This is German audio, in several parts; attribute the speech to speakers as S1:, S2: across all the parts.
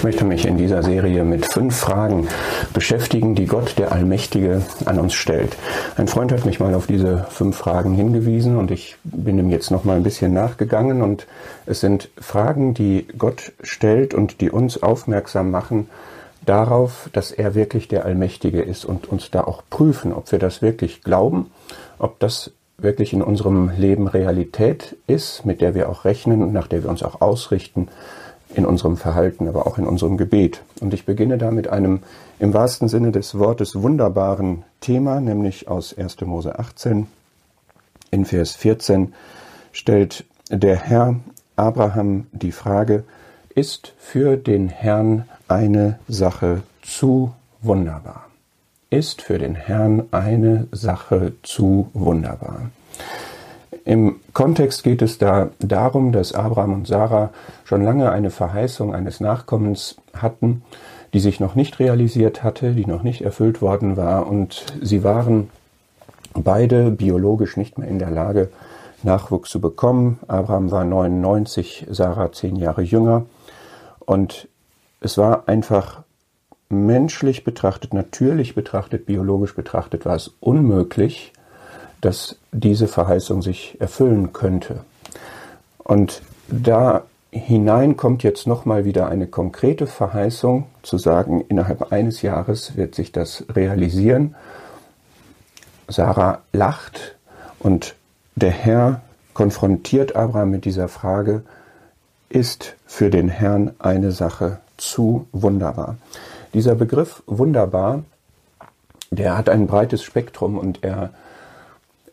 S1: Ich möchte mich in dieser Serie mit fünf Fragen beschäftigen, die Gott, der Allmächtige, an uns stellt. Ein Freund hat mich mal auf diese fünf Fragen hingewiesen und ich bin ihm jetzt noch mal ein bisschen nachgegangen und es sind Fragen, die Gott stellt und die uns aufmerksam machen darauf, dass er wirklich der Allmächtige ist und uns da auch prüfen, ob wir das wirklich glauben, ob das wirklich in unserem Leben Realität ist, mit der wir auch rechnen und nach der wir uns auch ausrichten in unserem Verhalten, aber auch in unserem Gebet. Und ich beginne da mit einem im wahrsten Sinne des Wortes wunderbaren Thema, nämlich aus 1. Mose 18. In Vers 14 stellt der Herr Abraham die Frage, ist für den Herrn eine Sache zu wunderbar? Ist für den Herrn eine Sache zu wunderbar? Im Kontext geht es da darum, dass Abraham und Sarah schon lange eine Verheißung eines Nachkommens hatten, die sich noch nicht realisiert hatte, die noch nicht erfüllt worden war und sie waren beide biologisch nicht mehr in der Lage, Nachwuchs zu bekommen. Abraham war 99, Sarah zehn Jahre jünger und es war einfach menschlich betrachtet, natürlich betrachtet, biologisch betrachtet, war es unmöglich, dass diese Verheißung sich erfüllen könnte. Und da hinein kommt jetzt nochmal wieder eine konkrete Verheißung, zu sagen, innerhalb eines Jahres wird sich das realisieren. Sarah lacht und der Herr konfrontiert Abraham mit dieser Frage, ist für den Herrn eine Sache zu wunderbar. Dieser Begriff wunderbar, der hat ein breites Spektrum und er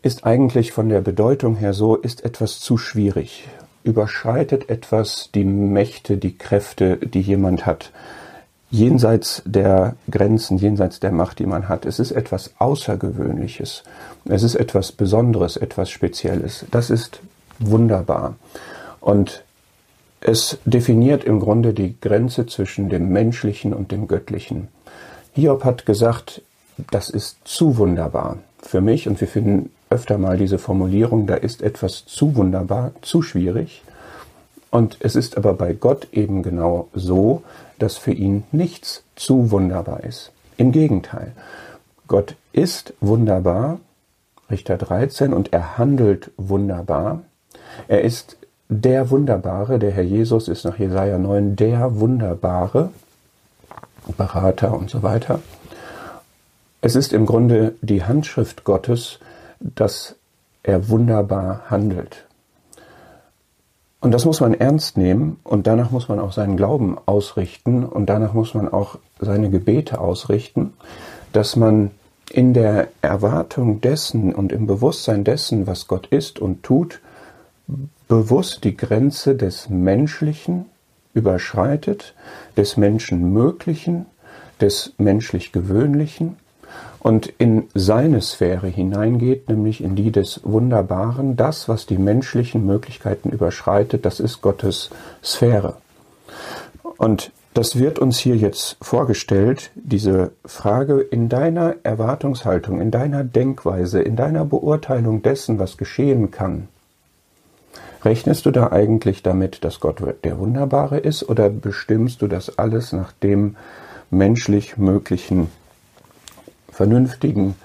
S1: ist eigentlich von der Bedeutung her so, ist etwas zu schwierig, überschreitet etwas die Mächte, die Kräfte, die jemand hat, jenseits der Grenzen, jenseits der Macht, die man hat. Es ist etwas Außergewöhnliches, es ist etwas Besonderes, etwas Spezielles. Das ist wunderbar. Und es definiert im Grunde die Grenze zwischen dem Menschlichen und dem Göttlichen. Hiob hat gesagt, das ist zu wunderbar für mich und wir finden öfter mal diese Formulierung, da ist etwas zu wunderbar, zu schwierig. Und es ist aber bei Gott eben genau so, dass für ihn nichts zu wunderbar ist. Im Gegenteil, Gott ist wunderbar, Richter 13, und er handelt wunderbar. Er ist der Wunderbare, der Herr Jesus ist nach Jesaja 9 der Wunderbare, Berater und so weiter. Es ist im Grunde die Handschrift Gottes, dass er wunderbar handelt. Und das muss man ernst nehmen und danach muss man auch seinen Glauben ausrichten und danach muss man auch seine Gebete ausrichten, dass man in der Erwartung dessen und im Bewusstsein dessen, was Gott ist und tut, bewusst die Grenze des Menschlichen überschreitet, des Menschenmöglichen, des menschlich Gewöhnlichen und in seine Sphäre hineingeht, nämlich in die des Wunderbaren. Das, was die menschlichen Möglichkeiten überschreitet, das ist Gottes Sphäre. Und das wird uns hier jetzt vorgestellt, diese Frage in deiner Erwartungshaltung, in deiner Denkweise, in deiner Beurteilung dessen, was geschehen kann. Rechnest du da eigentlich damit, dass Gott der Wunderbare ist oder bestimmst du das alles nach dem menschlich Möglichen vernünftigen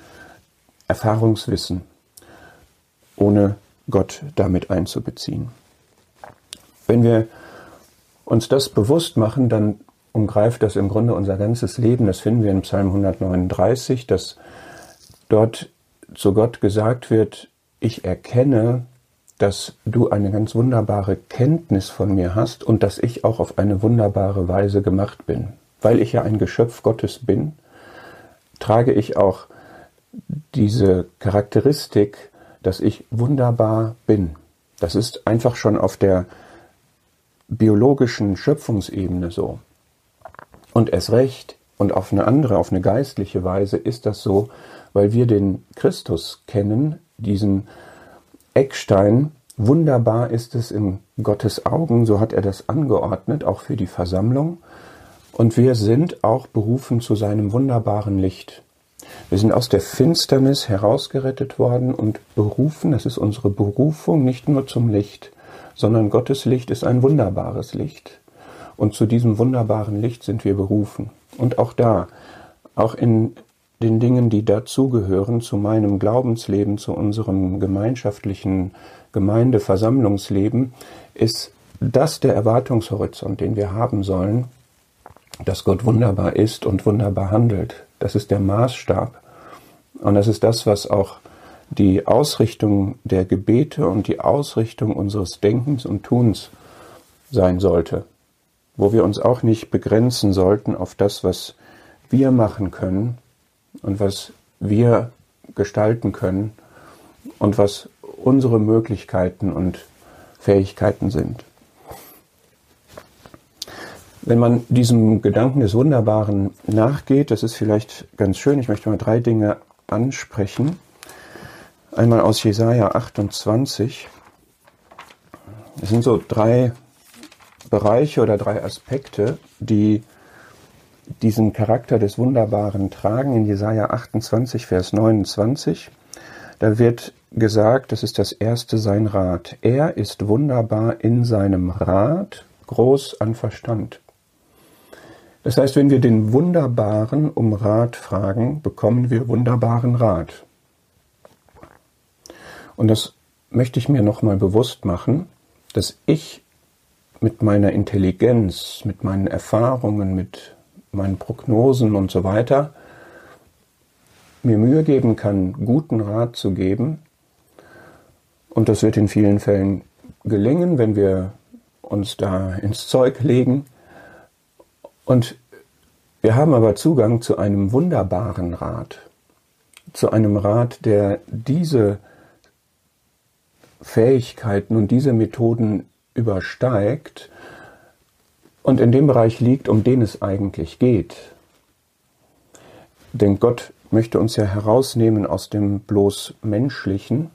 S1: Erfahrungswissen, ohne Gott damit einzubeziehen. Wenn wir uns das bewusst machen, dann umgreift das im Grunde unser ganzes Leben. Das finden wir in Psalm 139, dass dort zu Gott gesagt wird, ich erkenne, dass du eine ganz wunderbare Kenntnis von mir hast und dass ich auch auf eine wunderbare Weise gemacht bin. Weil ich ja ein Geschöpf Gottes bin, trage ich auch diese Charakteristik, dass ich wunderbar bin. Das ist einfach schon auf der biologischen Schöpfungsebene so. Und erst recht und auf eine andere, auf eine geistliche Weise ist das so, weil wir den Christus kennen, diesen Eckstein. Wunderbar ist es in Gottes Augen, so hat er das angeordnet, auch für die Versammlung. Und wir sind auch berufen zu seinem wunderbaren Licht. Wir sind aus der Finsternis herausgerettet worden und berufen, das ist unsere Berufung, nicht nur zum Licht, sondern Gottes Licht ist ein wunderbares Licht. Und zu diesem wunderbaren Licht sind wir berufen. Und auch da, auch in den Dingen, die dazugehören, zu meinem Glaubensleben, zu unserem gemeinschaftlichen Gemeindeversammlungsleben, ist das der Erwartungshorizont, den wir haben sollen, dass Gott wunderbar ist und wunderbar handelt. Das ist der Maßstab. Und das ist das, was auch die Ausrichtung der Gebete und die Ausrichtung unseres Denkens und Tuns sein sollte. Wo wir uns auch nicht begrenzen sollten auf das, was wir machen können und was wir gestalten können und was unsere Möglichkeiten und Fähigkeiten sind. Wenn man diesem Gedanken des Wunderbaren nachgeht, das ist vielleicht ganz schön, ich möchte mal drei Dinge ansprechen. Einmal aus Jesaja 28. Es sind so drei Bereiche oder drei Aspekte, die diesen Charakter des Wunderbaren tragen. In Jesaja 28, Vers 29, da wird gesagt, das ist das erste sein Rat. Er ist wunderbar in seinem Rat, groß an Verstand. Das heißt, wenn wir den Wunderbaren um Rat fragen, bekommen wir wunderbaren Rat. Und das möchte ich mir nochmal bewusst machen, dass ich mit meiner Intelligenz, mit meinen Erfahrungen, mit meinen Prognosen und so weiter mir Mühe geben kann, guten Rat zu geben. Und das wird in vielen Fällen gelingen, wenn wir uns da ins Zeug legen. Und wir haben aber Zugang zu einem wunderbaren Rat, zu einem Rat, der diese Fähigkeiten und diese Methoden übersteigt und in dem Bereich liegt, um den es eigentlich geht. Denn Gott möchte uns ja herausnehmen aus dem bloß Menschlichen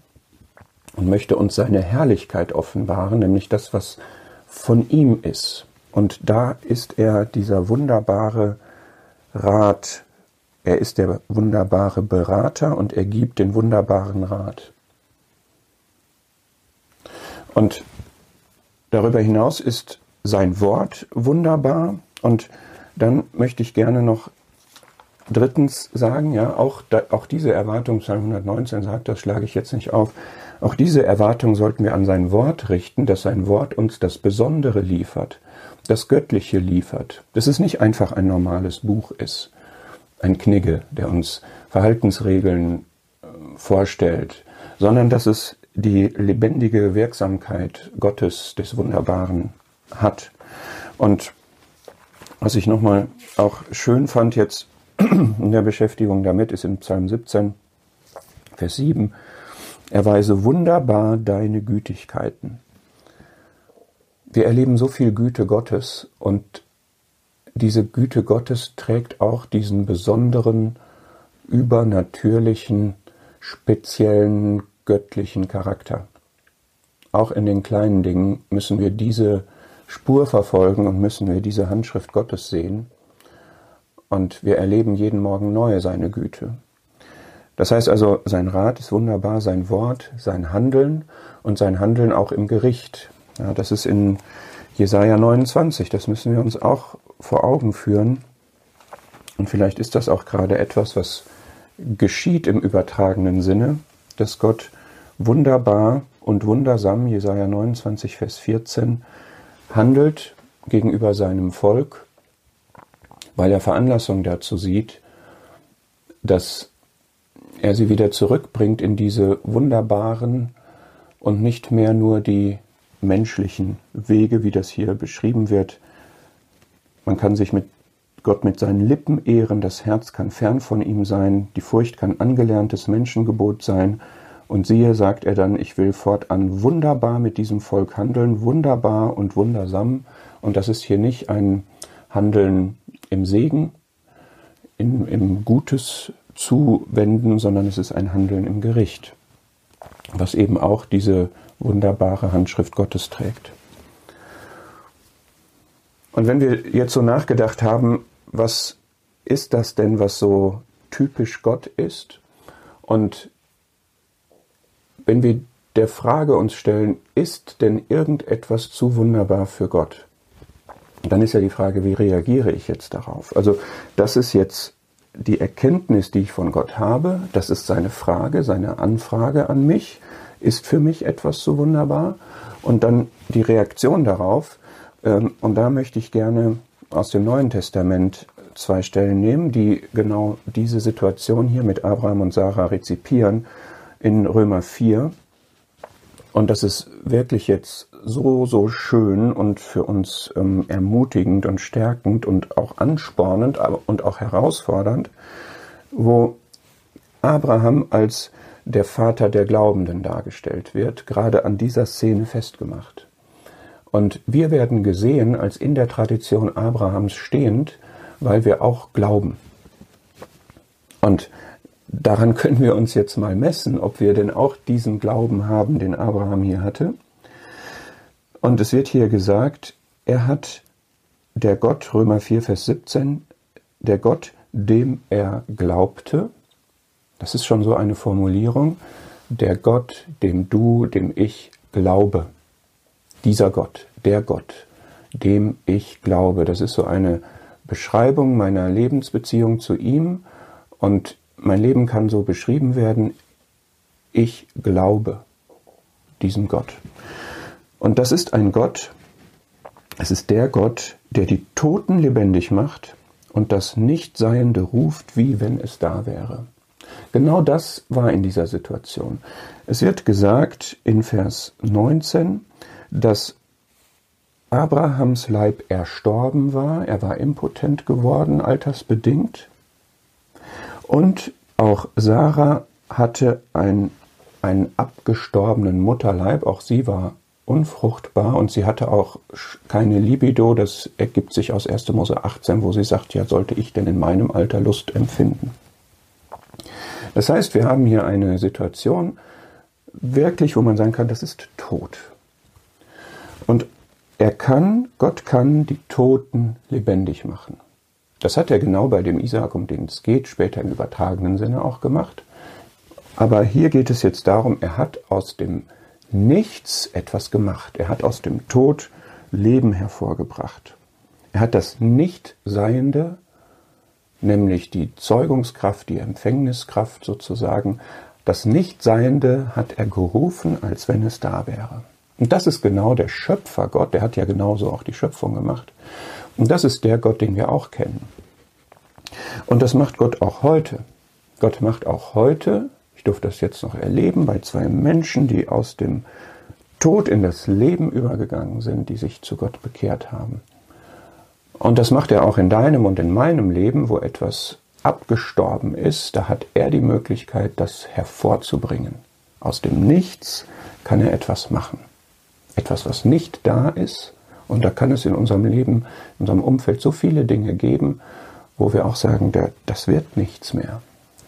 S1: und möchte uns seine Herrlichkeit offenbaren, nämlich das, was von ihm ist. Und da ist er dieser wunderbare Rat. Er ist der wunderbare Berater und er gibt den wunderbaren Rat. Und darüber hinaus ist sein Wort wunderbar. Und dann möchte ich gerne noch drittens sagen, ja, auch, da, auch diese Erwartung, Psalm 119 sagt, das schlage ich jetzt nicht auf, auch diese Erwartung sollten wir an sein Wort richten, dass sein Wort uns das Besondere liefert das Göttliche liefert, dass es nicht einfach ein normales Buch ist, ein Knigge, der uns Verhaltensregeln äh, vorstellt, sondern dass es die lebendige Wirksamkeit Gottes des Wunderbaren hat. Und was ich nochmal auch schön fand jetzt in der Beschäftigung damit, ist in Psalm 17, Vers 7, erweise wunderbar deine Gütigkeiten. Wir erleben so viel Güte Gottes und diese Güte Gottes trägt auch diesen besonderen, übernatürlichen, speziellen, göttlichen Charakter. Auch in den kleinen Dingen müssen wir diese Spur verfolgen und müssen wir diese Handschrift Gottes sehen. Und wir erleben jeden Morgen neu seine Güte. Das heißt also, sein Rat ist wunderbar, sein Wort, sein Handeln und sein Handeln auch im Gericht. Ja, das ist in Jesaja 29. Das müssen wir uns auch vor Augen führen. Und vielleicht ist das auch gerade etwas, was geschieht im übertragenen Sinne, dass Gott wunderbar und wundersam, Jesaja 29, Vers 14, handelt gegenüber seinem Volk, weil er Veranlassung dazu sieht, dass er sie wieder zurückbringt in diese wunderbaren und nicht mehr nur die menschlichen Wege, wie das hier beschrieben wird. Man kann sich mit Gott mit seinen Lippen ehren, das Herz kann fern von ihm sein, die Furcht kann angelerntes Menschengebot sein. Und siehe, sagt er dann, ich will fortan wunderbar mit diesem Volk handeln, wunderbar und wundersam. Und das ist hier nicht ein Handeln im Segen, im, im Gutes zuwenden, sondern es ist ein Handeln im Gericht, was eben auch diese wunderbare Handschrift Gottes trägt. Und wenn wir jetzt so nachgedacht haben, was ist das denn, was so typisch Gott ist? Und wenn wir der Frage uns stellen, ist denn irgendetwas zu wunderbar für Gott? dann ist ja die Frage, wie reagiere ich jetzt darauf? Also das ist jetzt die Erkenntnis, die ich von Gott habe, das ist seine Frage, seine Anfrage an mich, ist für mich etwas so wunderbar. Und dann die Reaktion darauf, ähm, und da möchte ich gerne aus dem Neuen Testament zwei Stellen nehmen, die genau diese Situation hier mit Abraham und Sarah rezipieren in Römer 4. Und das ist wirklich jetzt so, so schön und für uns ähm, ermutigend und stärkend und auch anspornend und auch herausfordernd, wo Abraham als der Vater der Glaubenden dargestellt wird, gerade an dieser Szene festgemacht. Und wir werden gesehen als in der Tradition Abrahams stehend, weil wir auch glauben. Und daran können wir uns jetzt mal messen, ob wir denn auch diesen Glauben haben, den Abraham hier hatte. Und es wird hier gesagt, er hat der Gott, Römer 4, Vers 17, der Gott, dem er glaubte, das ist schon so eine Formulierung, der Gott, dem du, dem ich glaube. Dieser Gott, der Gott, dem ich glaube. Das ist so eine Beschreibung meiner Lebensbeziehung zu ihm und mein Leben kann so beschrieben werden, ich glaube diesem Gott. Und das ist ein Gott, es ist der Gott, der die Toten lebendig macht und das Nichtseiende ruft, wie wenn es da wäre. Genau das war in dieser Situation. Es wird gesagt in Vers 19, dass Abrahams Leib erstorben war, er war impotent geworden, altersbedingt. Und auch Sarah hatte ein, einen abgestorbenen Mutterleib, auch sie war unfruchtbar und sie hatte auch keine Libido. Das ergibt sich aus 1. Mose 18, wo sie sagt, ja, sollte ich denn in meinem Alter Lust empfinden? Das heißt, wir haben hier eine Situation, wirklich, wo man sagen kann, das ist tot. Und er kann, Gott kann die Toten lebendig machen. Das hat er genau bei dem Isaak, um den es geht, später im übertragenen Sinne auch gemacht. Aber hier geht es jetzt darum, er hat aus dem Nichts etwas gemacht. Er hat aus dem Tod Leben hervorgebracht. Er hat das Nichtseiende, nämlich die Zeugungskraft, die Empfängniskraft sozusagen, das Nichtseiende hat er gerufen, als wenn es da wäre. Und das ist genau der Schöpfer Gott, der hat ja genauso auch die Schöpfung gemacht. Und das ist der Gott, den wir auch kennen. Und das macht Gott auch heute. Gott macht auch heute ich durfte das jetzt noch erleben bei zwei Menschen, die aus dem Tod in das Leben übergegangen sind, die sich zu Gott bekehrt haben. Und das macht er auch in deinem und in meinem Leben, wo etwas abgestorben ist, da hat er die Möglichkeit, das hervorzubringen. Aus dem Nichts kann er etwas machen. Etwas, was nicht da ist. Und da kann es in unserem Leben, in unserem Umfeld so viele Dinge geben, wo wir auch sagen, das wird nichts mehr.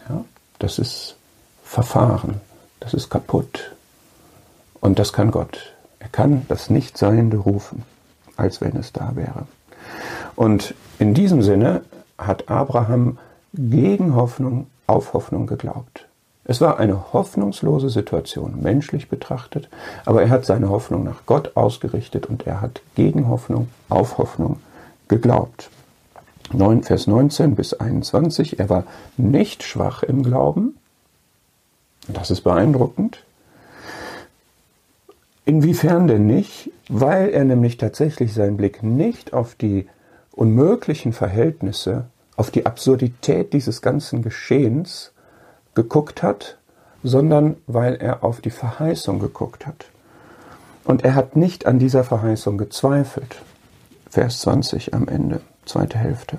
S1: Ja, das ist verfahren. Das ist kaputt. Und das kann Gott. Er kann das Nichtseiende rufen, als wenn es da wäre. Und in diesem Sinne hat Abraham gegen Hoffnung auf Hoffnung geglaubt. Es war eine hoffnungslose Situation, menschlich betrachtet, aber er hat seine Hoffnung nach Gott ausgerichtet und er hat gegen Hoffnung auf Hoffnung geglaubt. 9, Vers 19 bis 21, er war nicht schwach im Glauben, das ist beeindruckend. Inwiefern denn nicht? Weil er nämlich tatsächlich seinen Blick nicht auf die unmöglichen Verhältnisse, auf die Absurdität dieses ganzen Geschehens geguckt hat, sondern weil er auf die Verheißung geguckt hat. Und er hat nicht an dieser Verheißung gezweifelt. Vers 20 am Ende, zweite Hälfte.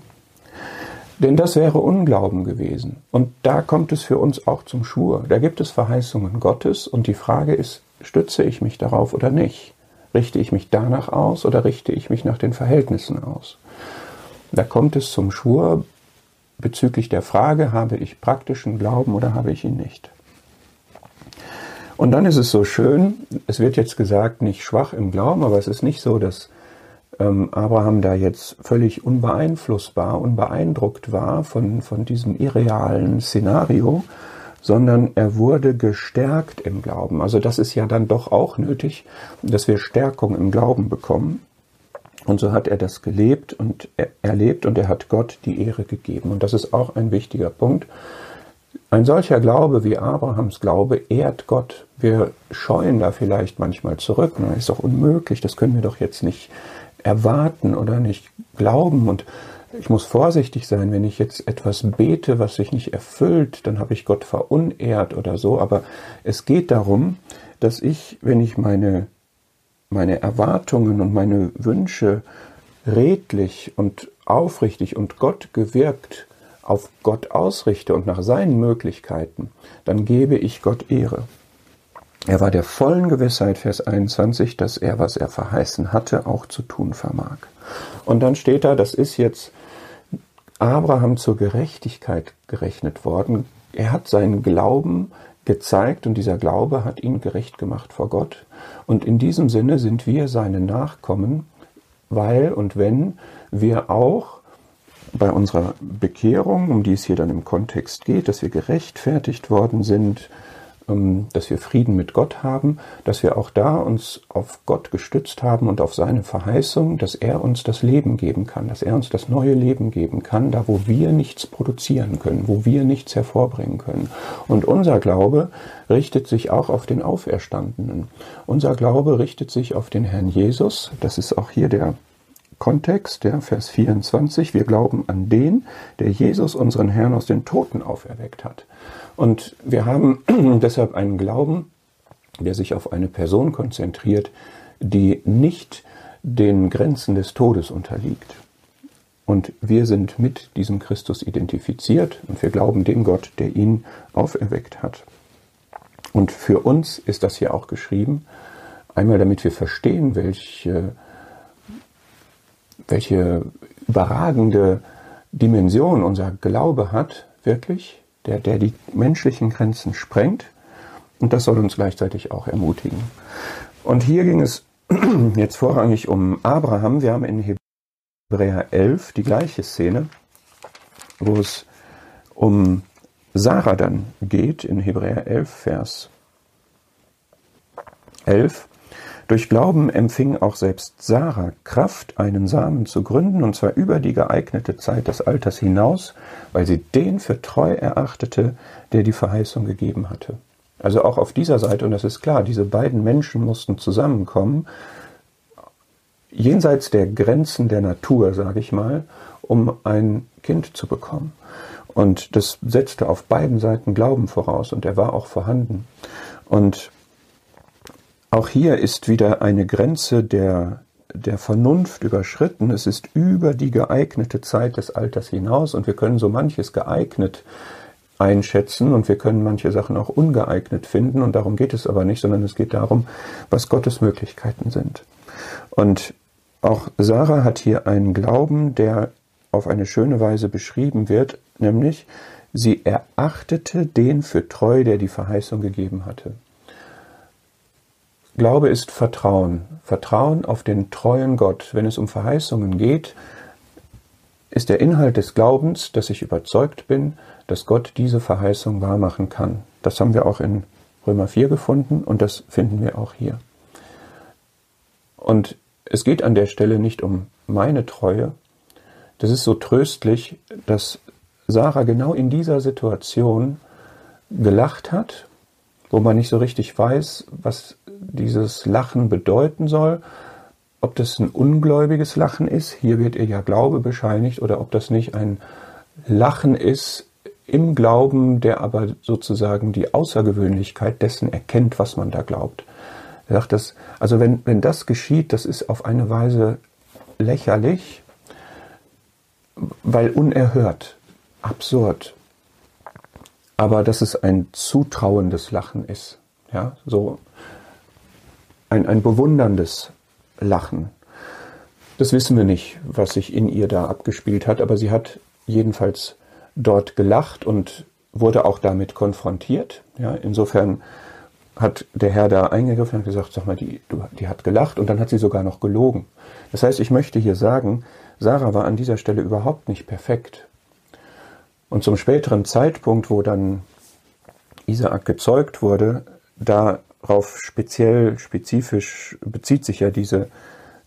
S1: Denn das wäre Unglauben gewesen. Und da kommt es für uns auch zum Schwur. Da gibt es Verheißungen Gottes und die Frage ist, stütze ich mich darauf oder nicht? Richte ich mich danach aus oder richte ich mich nach den Verhältnissen aus? Da kommt es zum Schwur bezüglich der Frage, habe ich praktischen Glauben oder habe ich ihn nicht? Und dann ist es so schön, es wird jetzt gesagt, nicht schwach im Glauben, aber es ist nicht so, dass ähm, Abraham da jetzt völlig unbeeinflussbar, unbeeindruckt war von, von diesem irrealen Szenario, sondern er wurde gestärkt im Glauben. Also das ist ja dann doch auch nötig, dass wir Stärkung im Glauben bekommen. Und so hat er das gelebt und erlebt und er hat Gott die Ehre gegeben. Und das ist auch ein wichtiger Punkt. Ein solcher Glaube wie Abrahams Glaube ehrt Gott. Wir scheuen da vielleicht manchmal zurück. Das ist doch unmöglich, das können wir doch jetzt nicht erwarten oder nicht glauben. Und ich muss vorsichtig sein, wenn ich jetzt etwas bete, was sich nicht erfüllt, dann habe ich Gott verunehrt oder so. Aber es geht darum, dass ich, wenn ich meine meine Erwartungen und meine Wünsche redlich und aufrichtig und Gott gewirkt auf Gott ausrichte und nach seinen Möglichkeiten, dann gebe ich Gott Ehre. Er war der vollen Gewissheit, Vers 21, dass er, was er verheißen hatte, auch zu tun vermag. Und dann steht da, das ist jetzt Abraham zur Gerechtigkeit gerechnet worden. Er hat seinen Glauben gezeigt und dieser Glaube hat ihn gerecht gemacht vor Gott. Und in diesem Sinne sind wir seine Nachkommen, weil und wenn wir auch bei unserer Bekehrung, um die es hier dann im Kontext geht, dass wir gerechtfertigt worden sind, dass wir Frieden mit Gott haben, dass wir auch da uns auf Gott gestützt haben und auf seine Verheißung, dass er uns das Leben geben kann, dass er uns das neue Leben geben kann, da wo wir nichts produzieren können, wo wir nichts hervorbringen können. Und unser Glaube richtet sich auch auf den Auferstandenen. Unser Glaube richtet sich auf den Herrn Jesus. Das ist auch hier der Kontext, ja, Vers 24. Wir glauben an den, der Jesus, unseren Herrn, aus den Toten auferweckt hat. Und wir haben deshalb einen Glauben, der sich auf eine Person konzentriert, die nicht den Grenzen des Todes unterliegt. Und wir sind mit diesem Christus identifiziert und wir glauben dem Gott, der ihn auferweckt hat. Und für uns ist das hier auch geschrieben, einmal damit wir verstehen, welche, welche überragende Dimension unser Glaube hat, wirklich, der, der die menschlichen Grenzen sprengt. Und das soll uns gleichzeitig auch ermutigen. Und hier ging es jetzt vorrangig um Abraham. Wir haben in Hebräer 11 die gleiche Szene, wo es um Sarah dann geht, in Hebräer 11, Vers 11. Durch Glauben empfing auch selbst Sarah Kraft, einen Samen zu gründen, und zwar über die geeignete Zeit des Alters hinaus, weil sie den für treu erachtete, der die Verheißung gegeben hatte. Also auch auf dieser Seite, und das ist klar, diese beiden Menschen mussten zusammenkommen, jenseits der Grenzen der Natur, sage ich mal, um ein Kind zu bekommen. Und das setzte auf beiden Seiten Glauben voraus, und er war auch vorhanden. Und auch hier ist wieder eine Grenze der, der Vernunft überschritten. Es ist über die geeignete Zeit des Alters hinaus und wir können so manches geeignet einschätzen und wir können manche Sachen auch ungeeignet finden und darum geht es aber nicht, sondern es geht darum, was Gottes Möglichkeiten sind. Und auch Sarah hat hier einen Glauben, der auf eine schöne Weise beschrieben wird, nämlich sie erachtete den für treu, der die Verheißung gegeben hatte. Glaube ist Vertrauen. Vertrauen auf den treuen Gott. Wenn es um Verheißungen geht, ist der Inhalt des Glaubens, dass ich überzeugt bin, dass Gott diese Verheißung wahrmachen kann. Das haben wir auch in Römer 4 gefunden und das finden wir auch hier. Und es geht an der Stelle nicht um meine Treue. Das ist so tröstlich, dass Sarah genau in dieser Situation gelacht hat, wo man nicht so richtig weiß, was dieses Lachen bedeuten soll, ob das ein ungläubiges Lachen ist, hier wird ihr ja Glaube bescheinigt, oder ob das nicht ein Lachen ist im Glauben, der aber sozusagen die Außergewöhnlichkeit dessen erkennt, was man da glaubt. Er sagt das, also wenn, wenn das geschieht, das ist auf eine Weise lächerlich, weil unerhört, absurd, aber dass es ein zutrauendes Lachen ist. Ja, so ein, ein bewunderndes Lachen. Das wissen wir nicht, was sich in ihr da abgespielt hat, aber sie hat jedenfalls dort gelacht und wurde auch damit konfrontiert. Ja, insofern hat der Herr da eingegriffen und gesagt, sag mal, die, die hat gelacht und dann hat sie sogar noch gelogen. Das heißt, ich möchte hier sagen, Sarah war an dieser Stelle überhaupt nicht perfekt. Und zum späteren Zeitpunkt, wo dann Isaak gezeugt wurde, da darauf speziell, spezifisch bezieht sich ja diese,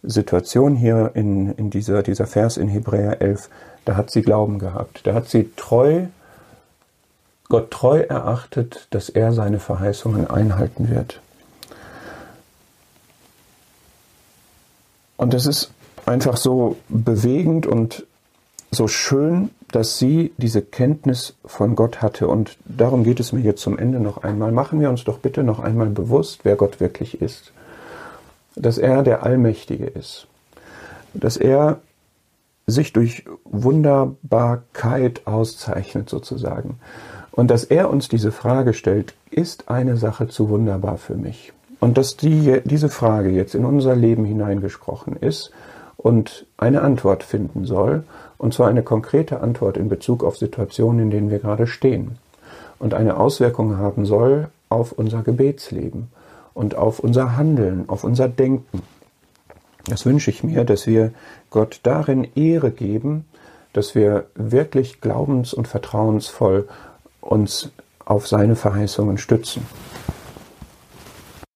S1: Situation hier in, in dieser, dieser Vers in Hebräer 11, da hat sie Glauben gehabt. Da hat sie treu, Gott treu erachtet, dass er seine Verheißungen einhalten wird. Und das ist einfach so bewegend und so schön, dass sie diese Kenntnis von Gott hatte. Und darum geht es mir jetzt zum Ende noch einmal. Machen wir uns doch bitte noch einmal bewusst, wer Gott wirklich ist. Dass er der Allmächtige ist. Dass er sich durch Wunderbarkeit auszeichnet sozusagen. Und dass er uns diese Frage stellt, ist eine Sache zu wunderbar für mich? Und dass die, diese Frage jetzt in unser Leben hineingesprochen ist und eine Antwort finden soll, und zwar eine konkrete Antwort in Bezug auf Situationen, in denen wir gerade stehen und eine Auswirkung haben soll auf unser Gebetsleben und auf unser Handeln, auf unser Denken. Das wünsche ich mir, dass wir Gott darin Ehre geben, dass wir wirklich glaubens- und vertrauensvoll uns auf seine Verheißungen stützen.